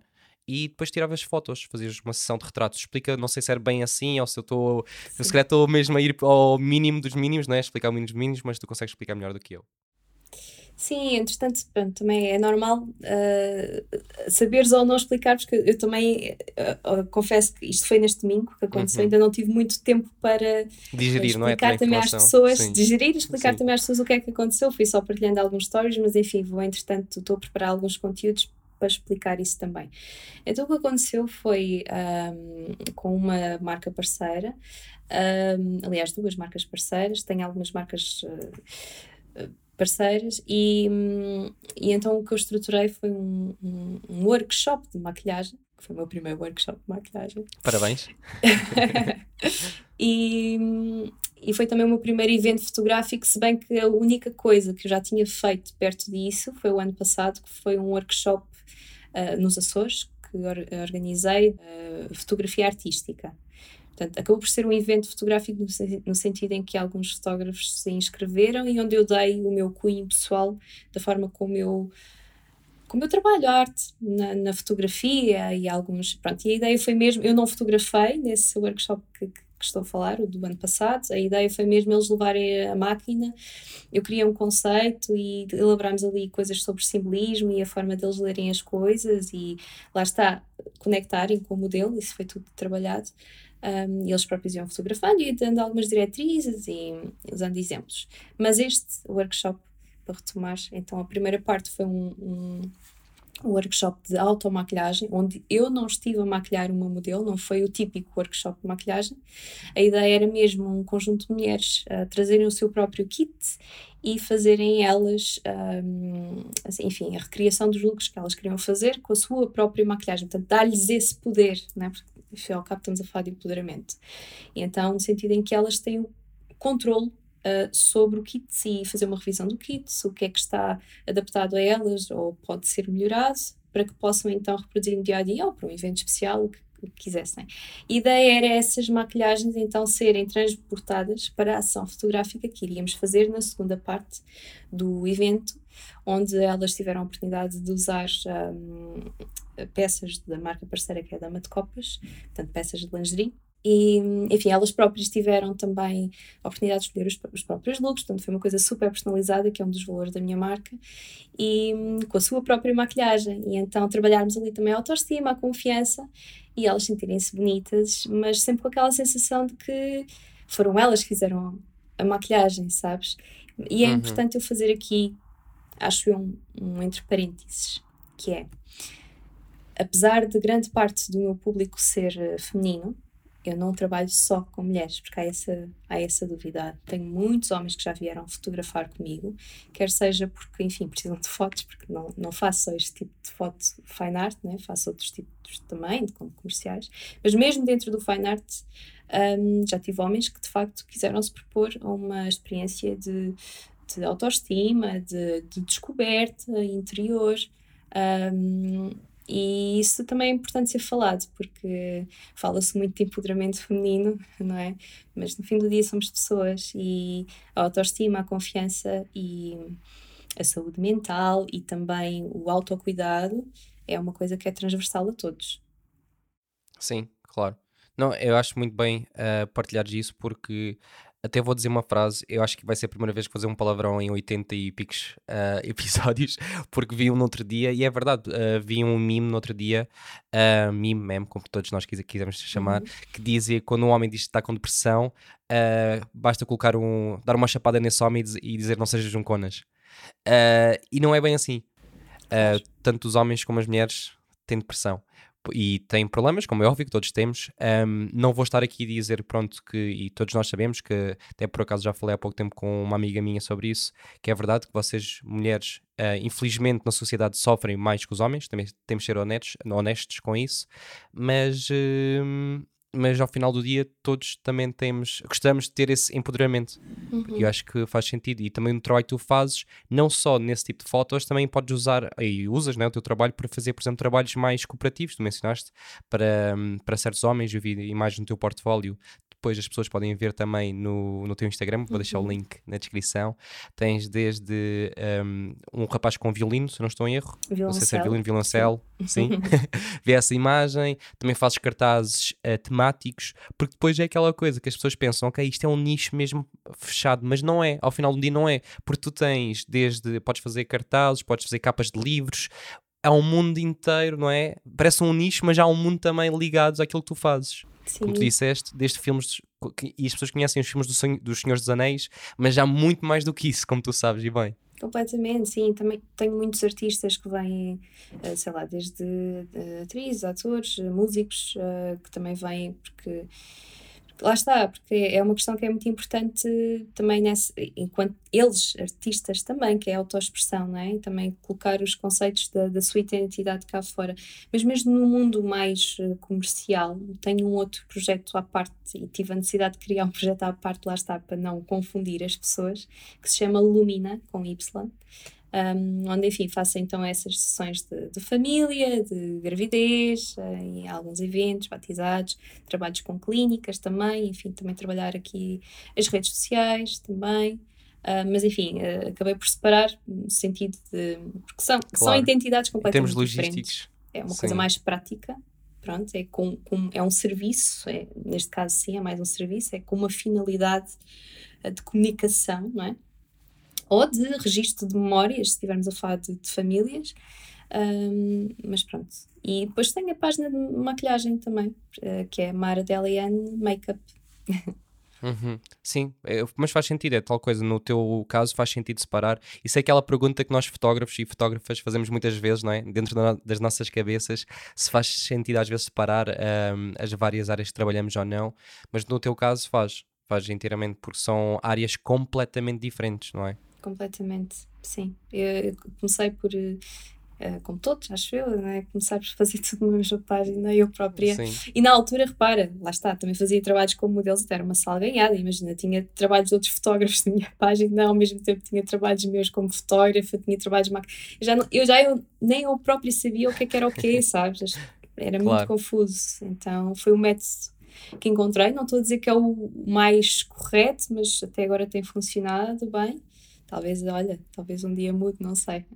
E depois tiravas fotos, fazias uma sessão de retratos. Explica, não sei se era bem assim ou se eu estou. Se calhar estou mesmo a ir ao mínimo dos mínimos, não é? Explicar o mínimo dos mínimos, mas tu consegues explicar melhor do que eu. Sim, entretanto, pronto, também é normal uh, saberes ou não explicar, porque eu também uh, uh, confesso que isto foi neste domingo que aconteceu, uhum. ainda não tive muito tempo para digerir, não é? Explicar também às pessoas, Sim. digerir e explicar Sim. também às pessoas o que é que aconteceu. Fui só partilhando alguns stories, mas enfim, vou entretanto, estou a preparar alguns conteúdos para explicar isso também. Então, o que aconteceu foi um, com uma marca parceira, um, aliás, duas marcas parceiras, tenho algumas marcas. Uh, parceiras e, e então o que eu estruturei foi um, um, um, workshop de maquilhagem, que foi o meu primeiro workshop de maquilhagem. Parabéns! e, e foi também o meu primeiro evento fotográfico, se bem que a única coisa que eu já tinha feito perto disso foi o ano passado, que foi um workshop uh, nos Açores, que or organizei uh, fotografia artística. Portanto, acabou por ser um evento fotográfico no, sentido em que alguns fotógrafos se inscreveram e onde eu dei o meu cunho pessoal da forma como eu como eu trabalho arte na, na, fotografia e alguns pronto e a ideia foi mesmo eu não fotografei nesse workshop que, que que estou a falar, o do ano passado, a ideia foi mesmo eles levarem a máquina, eu criei um conceito e elaborámos ali coisas sobre simbolismo e a forma deles lerem as coisas e lá está, conectarem com o modelo, isso foi tudo trabalhado. Um, eles próprios iam fotografando e dando algumas diretrizes e usando exemplos. Mas este workshop, para retomar, então a primeira parte foi um, um um workshop de automaquilhagem, onde eu não estive a maquilhar uma modelo, não foi o típico workshop de maquilhagem. A ideia era mesmo um conjunto de mulheres uh, trazerem o seu próprio kit e fazerem elas, um, assim, enfim, a recriação dos looks que elas queriam fazer com a sua própria maquilhagem. Portanto, dar-lhes esse poder, né? porque, afinal ao cabo, estamos a falar de empoderamento. E então, no sentido em que elas têm o controle Uh, sobre o kit e fazer uma revisão do kit, o que é que está adaptado a elas ou pode ser melhorado, para que possam então reproduzir no dia a dia ou para um evento especial, o que, o que quisessem. A ideia era essas maquilhagens então serem transportadas para a ação fotográfica que iríamos fazer na segunda parte do evento, onde elas tiveram a oportunidade de usar um, peças da marca parceira que é a Dama de Copas, portanto peças de lingerie e, enfim, elas próprias tiveram também a oportunidade de escolher os, os, próprios looks, portanto foi uma coisa super personalizada, que é um dos valores da minha marca, e com a sua própria maquilhagem. E então trabalharmos ali também a autoestima, a confiança, e elas sentirem-se bonitas, mas sempre com aquela sensação de que foram elas que fizeram a maquilhagem, sabes? E é uhum. importante eu fazer aqui, acho eu, um, um entre parênteses, que é, apesar de grande parte do meu público ser uh, feminino, eu não trabalho só com mulheres, porque há essa, há essa dúvida. Tenho muitos homens que já vieram fotografar comigo, quer seja porque, enfim, precisam de fotos, porque não, não faço só este tipo de foto fine art, né? faço outros tipos também, como comerciais, mas mesmo dentro do fine art um, já tive homens que de facto quiseram se propor a uma experiência de, de autoestima, de, de descoberta interior. Um, e isso também é importante ser falado, porque fala-se muito de empoderamento feminino, não é? Mas no fim do dia somos pessoas e a autoestima, a confiança e a saúde mental e também o autocuidado é uma coisa que é transversal a todos. Sim, claro. Não, eu acho muito bem uh, partilhar isso porque até vou dizer uma frase, eu acho que vai ser a primeira vez que vou fazer um palavrão em 80 e picos uh, episódios, porque vi um no outro dia, e é verdade, uh, vi um meme no outro dia, uh, meme mesmo, como todos nós quisermos chamar, uhum. que dizia que quando um homem diz que está com depressão, basta colocar um, dar uma chapada nesse homem e dizer não sejas um conas. e não é bem assim. tanto os homens como as mulheres têm depressão e tem problemas, como é óbvio que todos temos. Um, não vou estar aqui a dizer, pronto, que, e todos nós sabemos que, até por acaso já falei há pouco tempo com uma amiga minha sobre isso, que é verdade que vocês, mulheres, uh, infelizmente na sociedade sofrem mais que os homens, também temos de ser honestos, honestos com isso, mas. Uh, mas ao final do dia todos também temos, gostamos de ter esse empoderamento. Uhum. Eu acho que faz sentido. E também o trabalho que tu fazes, não só nesse tipo de fotos, também podes usar, e usas né, o teu trabalho para fazer, por exemplo, trabalhos mais cooperativos, tu mencionaste, para, para certos homens, eu vi imagens no teu portfólio depois as pessoas podem ver também no, no teu Instagram, vou deixar o uhum. link na descrição. Tens desde um, um rapaz com violino, se não estou em erro. Violoncelo. Não sei se é violino, violoncelo. Sim. Vê essa imagem. Também fazes cartazes uh, temáticos, porque depois é aquela coisa que as pessoas pensam, ok, isto é um nicho mesmo fechado, mas não é. Ao final do dia não é. Porque tu tens desde, podes fazer cartazes, podes fazer capas de livros, há um mundo inteiro, não é? Parece um nicho, mas há um mundo também ligado àquilo que tu fazes. Sim. Como tu disseste, desde filmes, e as pessoas conhecem os filmes do dos Senhores dos Anéis, mas há muito mais do que isso, como tu sabes, e bem. Completamente, sim. Também tenho muitos artistas que vêm, eh, sei lá, desde eh, atrizes, atores, músicos, eh, que também vêm porque lá está, porque é uma questão que é muito importante também nesse, enquanto eles, artistas também, que é a autoexpressão, não é? Também colocar os conceitos da, da sua identidade cá fora. Mas mesmo no mundo mais eh, comercial, tenho um outro projeto à parte e tive a necessidade de criar um projeto à parte, lá está, para não confundir as pessoas, que se chama Lumina, com Y um, onde, enfim, faço então essas sessões de, de família, de gravidez, em alguns eventos, batizados, trabalhos com clínicas também, enfim, também trabalhar aqui as redes sociais também. Uh, mas enfim, uh, acabei por separar no sentido de. porque são, claro. são identidades completamente diferentes. É uma sim. coisa mais prática, pronto, é, com, com, é um serviço, é, neste caso sim, é mais um serviço, é com uma finalidade uh, de comunicação, não é? Ou de registro de memórias, se estivermos a falar de, de famílias. Um, mas pronto. E depois tenho a página de maquilhagem também, uh, que é Mara Deliane Makeup. Uhum. Sim, é, mas faz sentido, é tal coisa. No teu caso, faz sentido separar. Isso é aquela pergunta que nós, fotógrafos e fotógrafas, fazemos muitas vezes, não é? Dentro da, das nossas cabeças, se faz sentido às vezes separar um, as várias áreas que trabalhamos ou não, mas no teu caso faz, faz inteiramente, porque são áreas completamente diferentes, não é? Completamente, sim. Eu comecei por, uh, como todos, acho eu, né? começar por fazer tudo na mesma página, eu própria. Sim. E na altura, repara, lá está, também fazia trabalhos como modelos, até era uma sala ganhada, imagina, tinha trabalhos de outros fotógrafos na minha página, ao mesmo tempo tinha trabalhos meus como fotógrafa, tinha trabalhos de eu já, não, eu já eu, nem eu própria sabia o que, é que era o quê, sabes? Era claro. muito confuso. Então foi o método que encontrei. Não estou a dizer que é o mais correto, mas até agora tem funcionado bem. Talvez, olha, talvez um dia mude, não sei.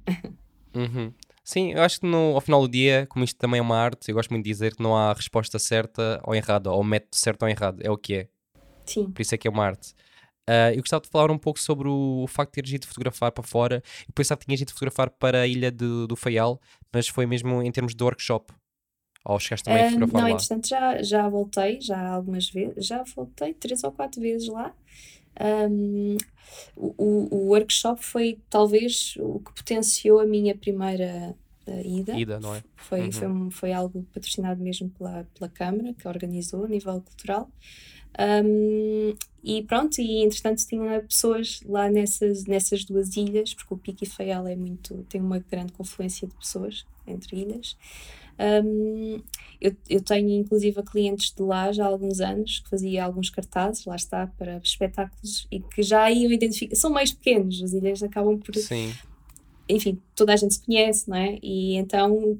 Uhum. Sim, eu acho que no, ao final do dia, como isto também é uma arte, eu gosto muito de dizer que não há resposta certa ou errada, ou método certo ou errado, é o que é. Sim. Por isso é que é uma arte. Uh, eu gostava de falar um pouco sobre o, o facto de teres ido fotografar para fora. Eu pensava que tinhas ido fotografar para a ilha de, do Faial, mas foi mesmo em termos de workshop. Ou chegaste também uh, a fotografar não, lá? Não, entretanto já, já voltei, já algumas vezes, já voltei três ou quatro vezes lá. Um, o, o workshop foi talvez o que potenciou a minha primeira uh, ida. Ida, é? Foi, uhum. foi, foi algo patrocinado mesmo pela, pela Câmara, que organizou a nível cultural. Um, e pronto, e entretanto tinha pessoas lá nessas, nessas duas ilhas, porque o Pico e Faial é muito, tem uma grande confluência de pessoas entre ilhas. Um, eu, eu tenho inclusive clientes de lá já há alguns anos que fazia alguns cartazes, lá está, para espetáculos e que já iam identificar. São mais pequenos, as ilhas acabam por. Sim. Enfim, toda a gente se conhece, não é? E então,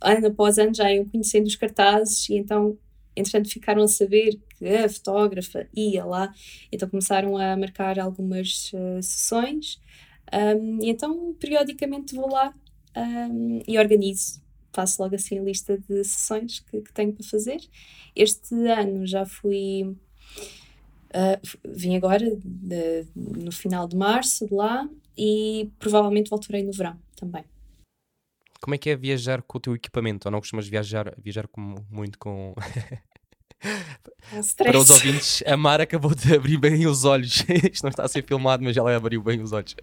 ano após ano, já iam conhecendo os cartazes e então, entretanto, ficaram a saber que a fotógrafa ia lá, então começaram a marcar algumas uh, sessões. Um, e então, periodicamente, vou lá um, e organizo faço logo assim a lista de sessões que, que tenho para fazer. Este ano já fui Uh, vim agora de, no final de março de lá e provavelmente voltarei no verão também. Como é que é viajar com o teu equipamento? Ou não costumas viajar, viajar com, muito com. É Para os ouvintes, a Mara acabou de abrir bem os olhos. Isto não está a ser filmado, mas ela abriu bem os olhos.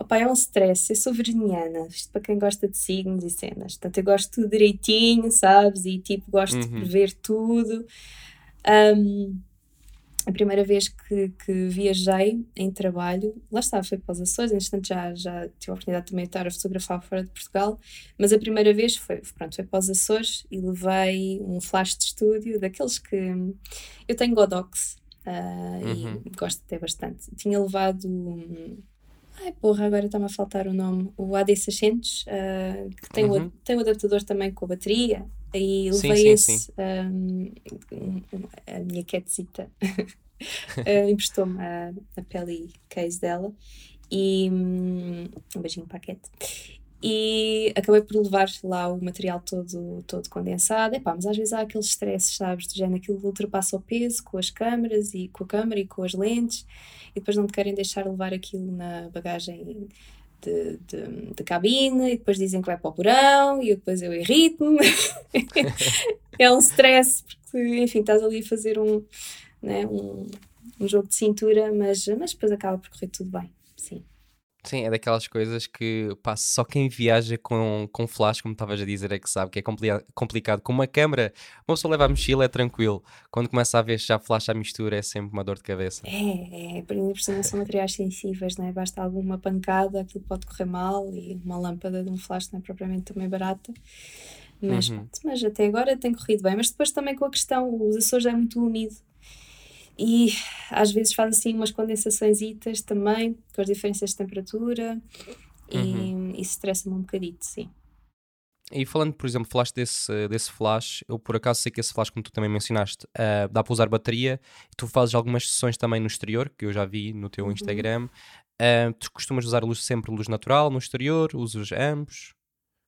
Opa, é um stress. Eu sou virginiana, isto para quem gosta de signos e cenas. Portanto, eu gosto tudo direitinho, sabes? E tipo, gosto uhum. de prever tudo. Um, a primeira vez que, que, viajei em trabalho, lá estava, foi para os Açores, entretanto já, já tive a oportunidade também de estar a fotografar fora de Portugal, mas a primeira vez foi, pronto, foi para os Açores e levei um flash de estúdio, daqueles que eu tenho Godox uh, uhum. e gosto ter bastante. Tinha levado um, Ai porra, agora está-me a faltar o nome. O AD600, uh, que tem, uhum. o, tem o adaptador também com a bateria. Aí levei sim, esse. Sim. Um, a minha catzita uh, emprestou-me a, a pele case dela. E um, um beijinho para a Cat e acabei por levar lá o material todo, todo condensado. Epá, mas às vezes há aqueles stresses, sabes, do género, aquilo ultrapassa o peso com as câmaras e com a câmera e com as lentes e depois não te querem deixar levar aquilo na bagagem de, de, de cabine e depois dizem que vai para o porão e depois eu irrito-me. é um stress porque, enfim, estás ali a fazer um, né, um, um jogo de cintura, mas, mas depois acaba por correr tudo bem, sim. É daquelas coisas que pá, só quem viaja com, com flash, como estavas a dizer, é que sabe que é compli complicado. Com uma câmera, uma pessoa leva a mochila, é tranquilo. Quando começa a ver já flash a mistura, é sempre uma dor de cabeça. É, é, por exemplo, são materiais sensíveis, não é? Basta alguma pancada, aquilo pode correr mal e uma lâmpada de um flash não é propriamente também barata. Mas, uhum. mas até agora tem corrido bem. Mas depois também com a questão, os Açores é muito úmido e às vezes faz assim umas condensações também, com as diferenças de temperatura, uhum. e isso estressa-me um bocadito, sim. E falando, por exemplo, falaste desse, desse flash, eu por acaso sei que esse flash, como tu também mencionaste, uh, dá para usar bateria. Tu fazes algumas sessões também no exterior, que eu já vi no teu uhum. Instagram. Uh, tu costumas usar luz sempre luz natural no exterior? Usas ambos?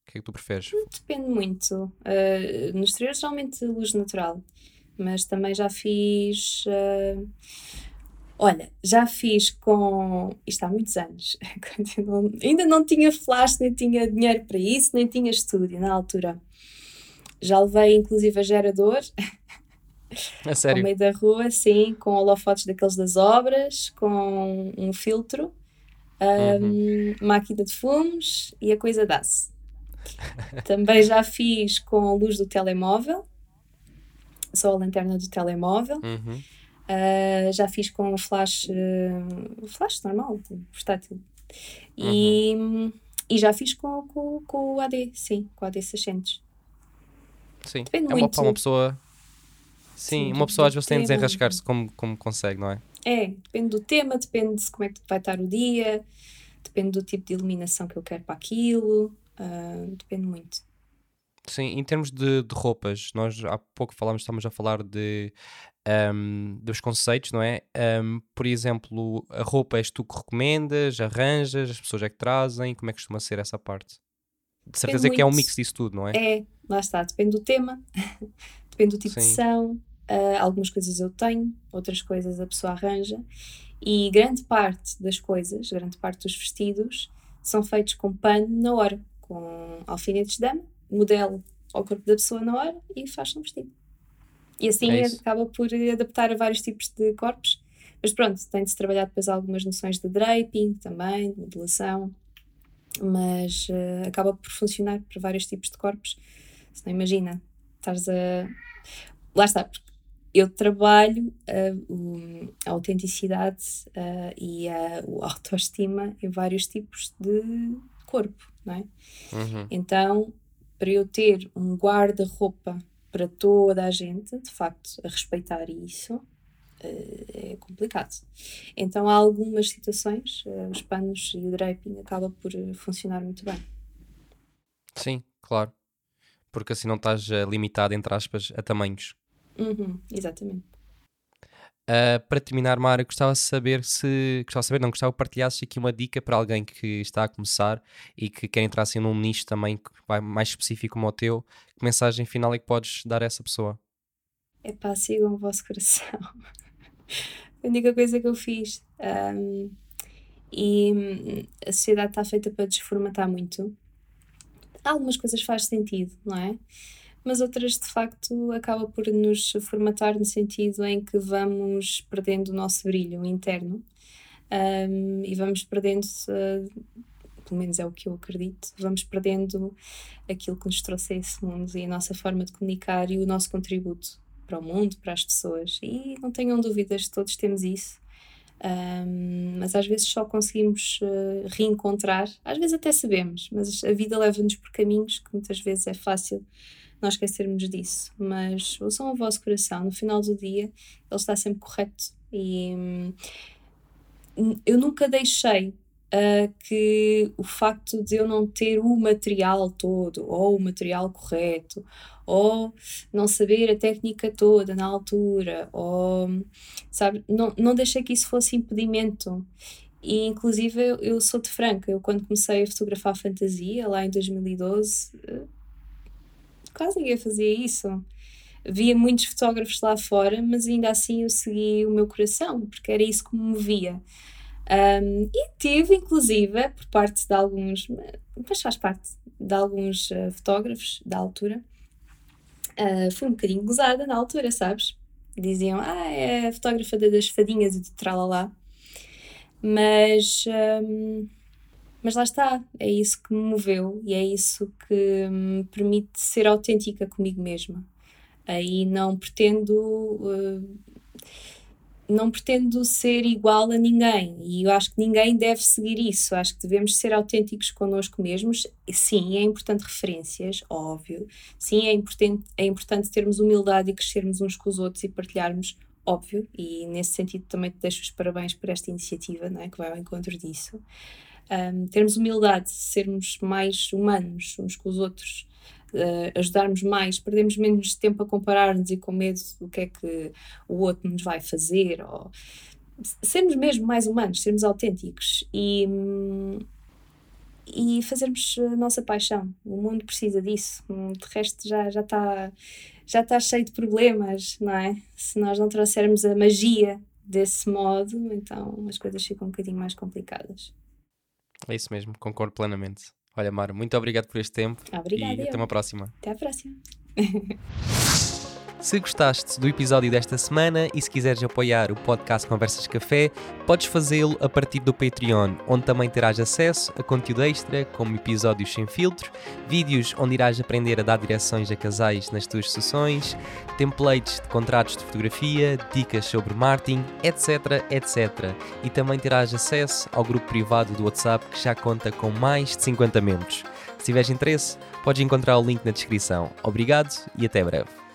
O que é que tu preferes? Depende muito. Uh, no exterior, geralmente luz natural mas também já fiz. Uh, olha, já fiz com. Isto há muitos anos. ainda não tinha flash, nem tinha dinheiro para isso, nem tinha estúdio na altura. Já levei inclusive a gerador. A sério? Ao meio da rua, sim, com holofotes daqueles das obras, com um filtro, um, uhum. máquina de fumos e a coisa dá-se. Também já fiz com a luz do telemóvel, só a lanterna do telemóvel. Uhum. Uh, já fiz com flash, uh, flash normal, portátil. E, uhum. e já fiz com, com, com o AD, sim, com o AD 600. Sim, Depende é uma, uma pessoa. Sim, sim uma pessoa às vezes tem de desenrascar-se como, como consegue, não é? É, depende do tema, depende de como é que vai estar o dia, depende do tipo de iluminação que eu quero para aquilo, uh, depende muito. Sim, em termos de, de roupas, nós há pouco falámos, estamos a falar de, um, dos conceitos, não é? Um, por exemplo, a roupa és tu que recomendas, arranjas, as pessoas é que trazem, como é que costuma ser essa parte? De certeza depende que é um mix disso tudo, não é? É, lá está, depende do tema, depende do tipo Sim. de sessão, uh, algumas coisas eu tenho, outras coisas a pessoa arranja, e grande parte das coisas, grande parte dos vestidos, são feitos com pano na hora, com alfinetes de dama modelo ao corpo da pessoa na hora e faz um vestido. E assim é acaba por adaptar a vários tipos de corpos. Mas pronto, tem de se trabalhar depois algumas noções de draping também, de modelação, mas uh, acaba por funcionar para vários tipos de corpos. Se não imagina, estás a. Lá está, porque eu trabalho uh, a autenticidade uh, e a, a autoestima em vários tipos de corpo, não é? Uhum. Então para eu ter um guarda-roupa para toda a gente, de facto, a respeitar isso, eh, é complicado. Então há algumas situações, eh, os panos e o draping acaba por eh, funcionar muito bem. Sim, claro. Porque assim não estás limitado, entre aspas, a tamanhos. Uhum, exatamente. Uh, para terminar, Mara, gostava de saber se. Gostava de saber, não, gostava de partilhasses aqui uma dica para alguém que está a começar e que quer entrar assim num nicho também que vai mais específico como o teu. Que mensagem final é que podes dar a essa pessoa? é pá, sigam o vosso coração. A única coisa que eu fiz. Um, e hum, a sociedade está feita para desformatar muito. Algumas coisas faz sentido, não é? Mas outras, de facto, acaba por nos formatar no sentido em que vamos perdendo o nosso brilho interno um, e vamos perdendo, uh, pelo menos é o que eu acredito, vamos perdendo aquilo que nos trouxe a esse mundo e a nossa forma de comunicar e o nosso contributo para o mundo, para as pessoas. E não tenham dúvidas, todos temos isso. Um, mas às vezes só conseguimos uh, reencontrar, às vezes até sabemos, mas a vida leva-nos por caminhos que muitas vezes é fácil nós esquecermos disso. Mas ouçam o vosso coração, no final do dia ele está sempre correto. E hum, eu nunca deixei uh, que o facto de eu não ter o material todo, ou o material correto, ou não saber a técnica toda na altura, ou sabe, não, não deixei que isso fosse impedimento. E inclusive eu, eu sou de Franca, eu quando comecei a fotografar fantasia, lá em 2012, uh, quase ninguém fazia isso. Via muitos fotógrafos lá fora, mas ainda assim eu segui o meu coração, porque era isso que me movia. Um, e tive, inclusive, por parte de alguns, mas faz parte de alguns uh, fotógrafos da altura, uh, fui um bocadinho gozada na altura, sabes? Diziam, ah, é a fotógrafa das fadinhas e de tralalá. Mas, um, mas lá está, é isso que me moveu e é isso que me permite ser autêntica comigo mesma. Aí não pretendo uh, não pretendo ser igual a ninguém e eu acho que ninguém deve seguir isso. Acho que devemos ser autênticos connosco mesmos. Sim, é importante referências, óbvio. Sim, é importante, é importante termos humildade e crescermos uns com os outros e partilharmos, óbvio. E nesse sentido também te deixo os parabéns por esta iniciativa, não é? que vai ao encontro disso. Um, termos humildade, sermos mais humanos uns com os outros uh, ajudarmos mais, perdemos menos tempo a comparar-nos e com medo do que é que o outro nos vai fazer, ou sermos mesmo mais humanos, sermos autênticos e, e fazermos a nossa paixão. O mundo precisa disso, de resto já já está já está cheio de problemas, não é? Se nós não trouxermos a magia desse modo, então as coisas ficam um bocadinho mais complicadas. É isso mesmo, concordo plenamente. Olha, Mara, muito obrigado por este tempo. Obrigada. E até uma próxima. Até a próxima. Se gostaste do episódio desta semana e se quiseres apoiar o podcast Conversas Café, podes fazê-lo a partir do Patreon, onde também terás acesso a conteúdo extra, como episódios sem filtro, vídeos onde irás aprender a dar direções a casais nas tuas sessões, templates de contratos de fotografia, dicas sobre marketing, etc, etc. E também terás acesso ao grupo privado do WhatsApp que já conta com mais de 50 membros. Se tiveres interesse, podes encontrar o link na descrição. Obrigado e até breve.